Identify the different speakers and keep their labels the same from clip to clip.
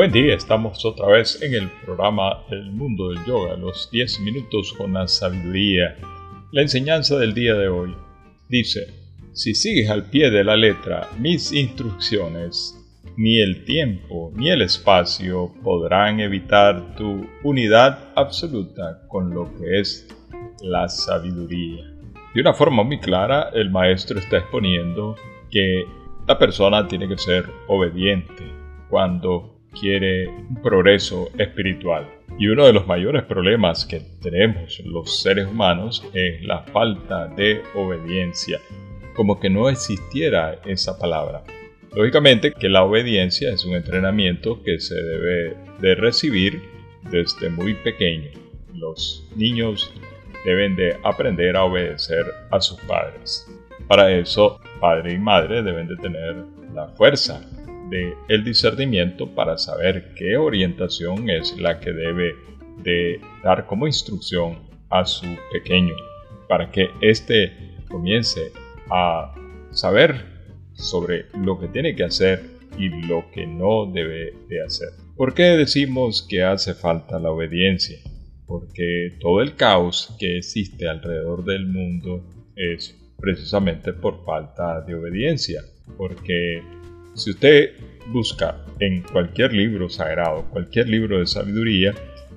Speaker 1: Buen día, estamos otra vez en el programa El Mundo del Yoga, los 10 minutos con la sabiduría. La enseñanza del día de hoy dice, si sigues al pie de la letra mis instrucciones, ni el tiempo ni el espacio podrán evitar tu unidad absoluta con lo que es la sabiduría. De una forma muy clara, el maestro está exponiendo que la persona tiene que ser obediente cuando quiere un progreso espiritual. Y uno de los mayores problemas que tenemos los seres humanos es la falta de obediencia, como que no existiera esa palabra. Lógicamente que la obediencia es un entrenamiento que se debe de recibir desde muy pequeño. Los niños deben de aprender a obedecer a sus padres. Para eso, padre y madre deben de tener la fuerza de el discernimiento para saber qué orientación es la que debe de dar como instrucción a su pequeño para que éste comience a saber sobre lo que tiene que hacer y lo que no debe de hacer. ¿Por qué decimos que hace falta la obediencia? Porque todo el caos que existe alrededor del mundo es precisamente por falta de obediencia. Porque si usted busca en cualquier libro sagrado, cualquier libro de sabiduría,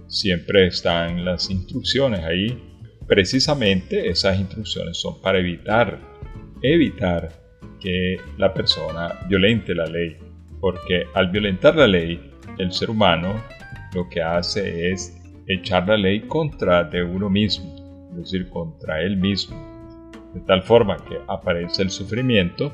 Speaker 1: siempre están las instrucciones ahí. Precisamente esas instrucciones son para evitar, evitar que la persona violente la ley. Porque al violentar la ley, el ser humano lo que hace es echar la ley contra de uno mismo, es decir, contra él mismo. De tal forma que aparece el sufrimiento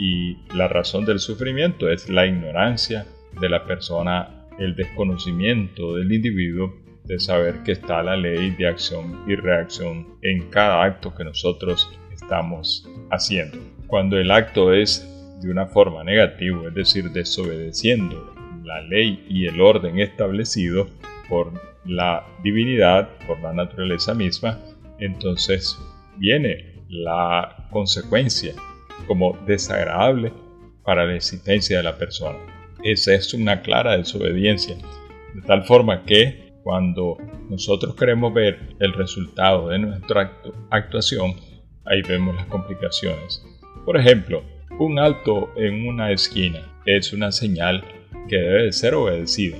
Speaker 1: y la razón del sufrimiento es la ignorancia de la persona, el desconocimiento del individuo de saber que está la ley de acción y reacción en cada acto que nosotros estamos haciendo. Cuando el acto es de una forma negativa, es decir, desobedeciendo la ley y el orden establecido por la divinidad, por la naturaleza misma, entonces viene la consecuencia como desagradable para la existencia de la persona. Esa es una clara desobediencia, de tal forma que cuando nosotros queremos ver el resultado de nuestra actuación, ahí vemos las complicaciones. Por ejemplo, un alto en una esquina es una señal que debe de ser obedecida.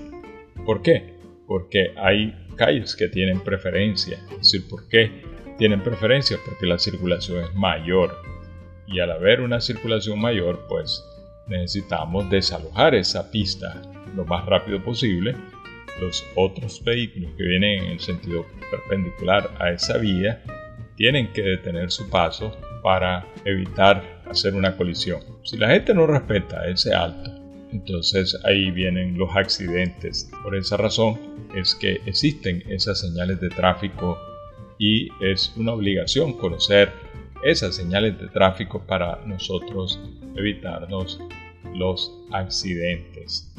Speaker 1: ¿Por qué? Porque hay calles que tienen preferencia. Es decir, ¿por qué tienen preferencia? Porque la circulación es mayor y al haber una circulación mayor, pues necesitamos desalojar esa pista lo más rápido posible. Los otros vehículos que vienen en el sentido perpendicular a esa vía tienen que detener su paso para evitar hacer una colisión. Si la gente no respeta ese alto, entonces ahí vienen los accidentes. Por esa razón es que existen esas señales de tráfico y es una obligación conocer esas señales de tráfico para nosotros evitarnos los accidentes.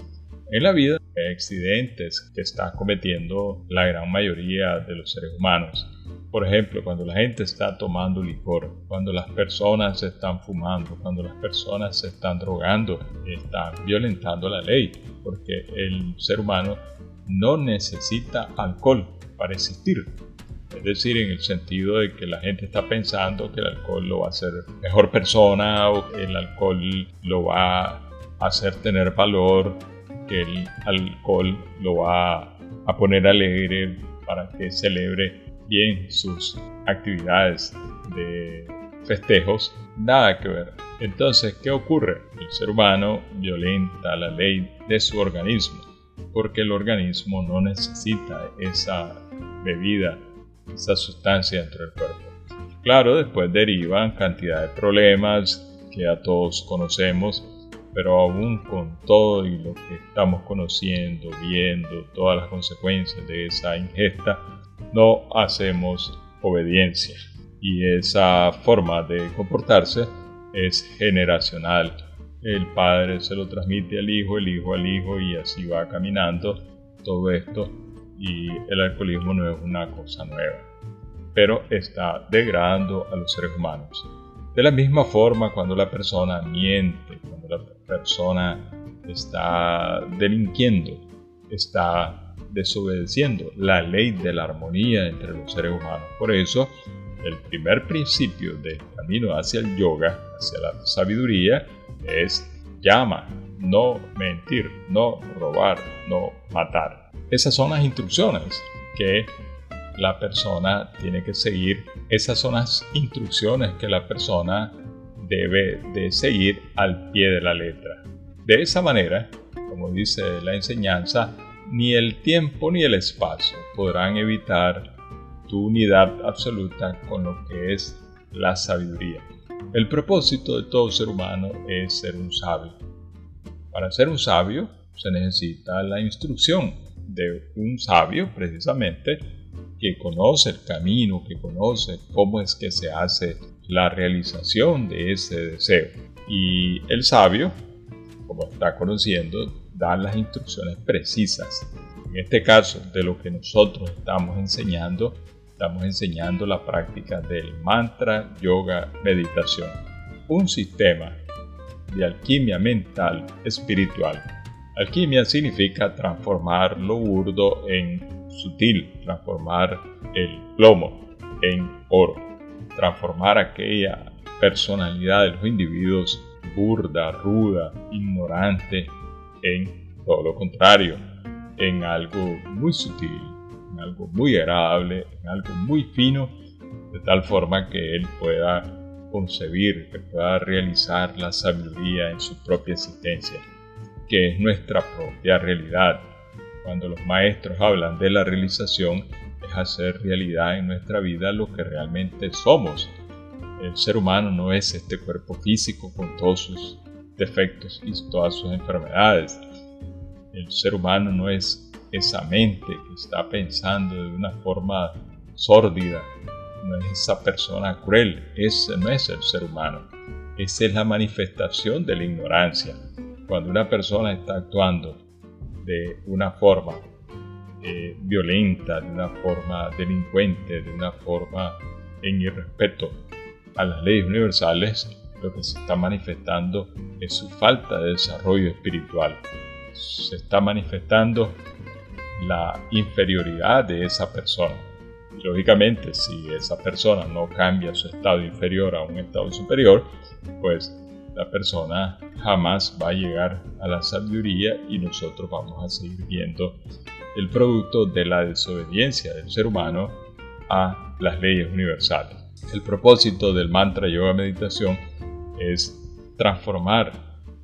Speaker 1: En la vida hay accidentes que está cometiendo la gran mayoría de los seres humanos. Por ejemplo, cuando la gente está tomando licor, cuando las personas se están fumando, cuando las personas se están drogando, están violentando la ley, porque el ser humano no necesita alcohol para existir. Es decir, en el sentido de que la gente está pensando que el alcohol lo va a hacer mejor persona o que el alcohol lo va a hacer tener valor, que el alcohol lo va a poner alegre para que celebre bien sus actividades de festejos. Nada que ver. Entonces, ¿qué ocurre? El ser humano violenta la ley de su organismo porque el organismo no necesita esa bebida esa sustancia dentro del cuerpo. Claro, después derivan cantidad de problemas que a todos conocemos, pero aún con todo y lo que estamos conociendo, viendo, todas las consecuencias de esa ingesta, no hacemos obediencia. Y esa forma de comportarse es generacional. El padre se lo transmite al hijo, el hijo al hijo y así va caminando todo esto y el alcoholismo no es una cosa nueva, pero está degradando a los seres humanos. De la misma forma, cuando la persona miente, cuando la persona está delinquiendo, está desobedeciendo la ley de la armonía entre los seres humanos. Por eso, el primer principio del camino hacia el yoga, hacia la sabiduría, es llama, no mentir, no robar, no matar. Esas son las instrucciones que la persona tiene que seguir. Esas son las instrucciones que la persona debe de seguir al pie de la letra. De esa manera, como dice la enseñanza, ni el tiempo ni el espacio podrán evitar tu unidad absoluta con lo que es la sabiduría. El propósito de todo ser humano es ser un sabio. Para ser un sabio se necesita la instrucción de un sabio precisamente que conoce el camino, que conoce cómo es que se hace la realización de ese deseo. Y el sabio, como está conociendo, da las instrucciones precisas. En este caso, de lo que nosotros estamos enseñando, estamos enseñando la práctica del mantra, yoga, meditación. Un sistema de alquimia mental espiritual. Alquimia significa transformar lo burdo en sutil, transformar el plomo en oro, transformar aquella personalidad de los individuos burda, ruda, ignorante, en todo lo contrario, en algo muy sutil, algo muy agradable, en algo muy fino, de tal forma que él pueda concebir, que pueda realizar la sabiduría en su propia existencia, que es nuestra propia realidad. Cuando los maestros hablan de la realización, es hacer realidad en nuestra vida lo que realmente somos. El ser humano no es este cuerpo físico con todos sus defectos y todas sus enfermedades. El ser humano no es esa mente que está pensando de una forma sórdida, no es esa persona cruel, ese no es el ser humano. Esa es la manifestación de la ignorancia. Cuando una persona está actuando de una forma eh, violenta, de una forma delincuente, de una forma en irrespeto a las leyes universales, lo que se está manifestando es su falta de desarrollo espiritual. Se está manifestando la inferioridad de esa persona lógicamente, si esa persona no cambia su estado inferior a un estado superior, pues la persona jamás va a llegar a la sabiduría y nosotros vamos a seguir viendo el producto de la desobediencia del ser humano a las leyes universales. El propósito del mantra yoga meditación es transformar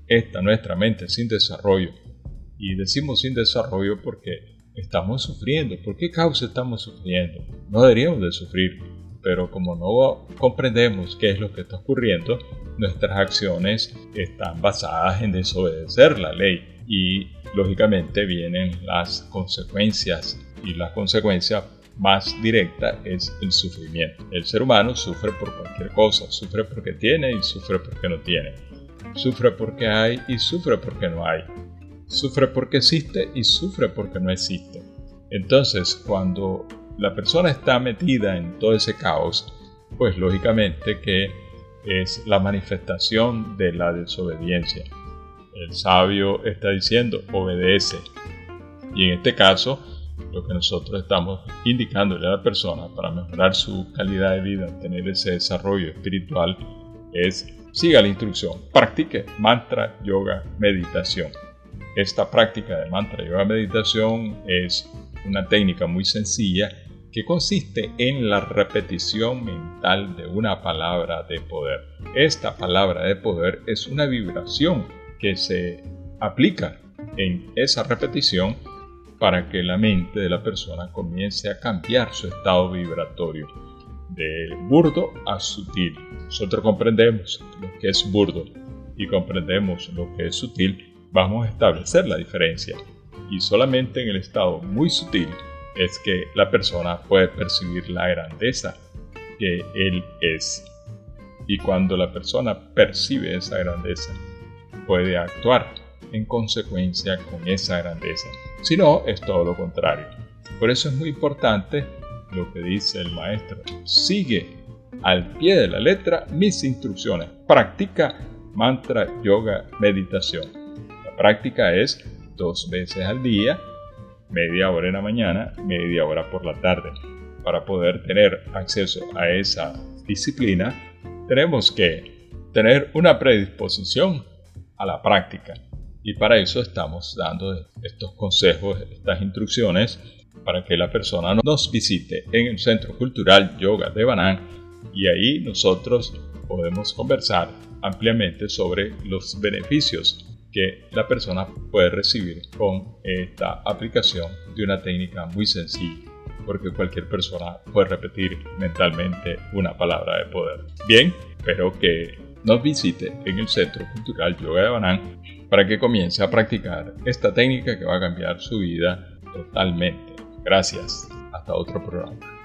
Speaker 1: esta nuestra mente sin desarrollo. Y decimos sin desarrollo porque estamos sufriendo. ¿Por qué causa estamos sufriendo? No deberíamos de sufrir, pero como no comprendemos qué es lo que está ocurriendo, nuestras acciones están basadas en desobedecer la ley y lógicamente vienen las consecuencias y la consecuencia más directa es el sufrimiento. El ser humano sufre por cualquier cosa, sufre porque tiene y sufre porque no tiene. Sufre porque hay y sufre porque no hay. Sufre porque existe y sufre porque no existe. Entonces, cuando la persona está metida en todo ese caos, pues lógicamente que es la manifestación de la desobediencia. El sabio está diciendo, obedece. Y en este caso, lo que nosotros estamos indicándole a la persona para mejorar su calidad de vida, tener ese desarrollo espiritual, es siga la instrucción, practique mantra, yoga, meditación. Esta práctica de mantra yoga meditación es una técnica muy sencilla que consiste en la repetición mental de una palabra de poder. Esta palabra de poder es una vibración que se aplica en esa repetición para que la mente de la persona comience a cambiar su estado vibratorio de burdo a sutil. Nosotros comprendemos lo que es burdo y comprendemos lo que es sutil vamos a establecer la diferencia. Y solamente en el estado muy sutil es que la persona puede percibir la grandeza que él es. Y cuando la persona percibe esa grandeza, puede actuar en consecuencia con esa grandeza. Si no, es todo lo contrario. Por eso es muy importante lo que dice el maestro. Sigue al pie de la letra mis instrucciones. Practica mantra, yoga, meditación práctica es dos veces al día media hora en la mañana, media hora por la tarde. Para poder tener acceso a esa disciplina, tenemos que tener una predisposición a la práctica. Y para eso estamos dando estos consejos, estas instrucciones, para que la persona nos visite en el Centro Cultural Yoga de Banán y ahí nosotros podemos conversar ampliamente sobre los beneficios que la persona puede recibir con esta aplicación de una técnica muy sencilla porque cualquier persona puede repetir mentalmente una palabra de poder. Bien, espero que nos visite en el Centro Cultural Yoga de Banán para que comience a practicar esta técnica que va a cambiar su vida totalmente. Gracias. Hasta otro programa.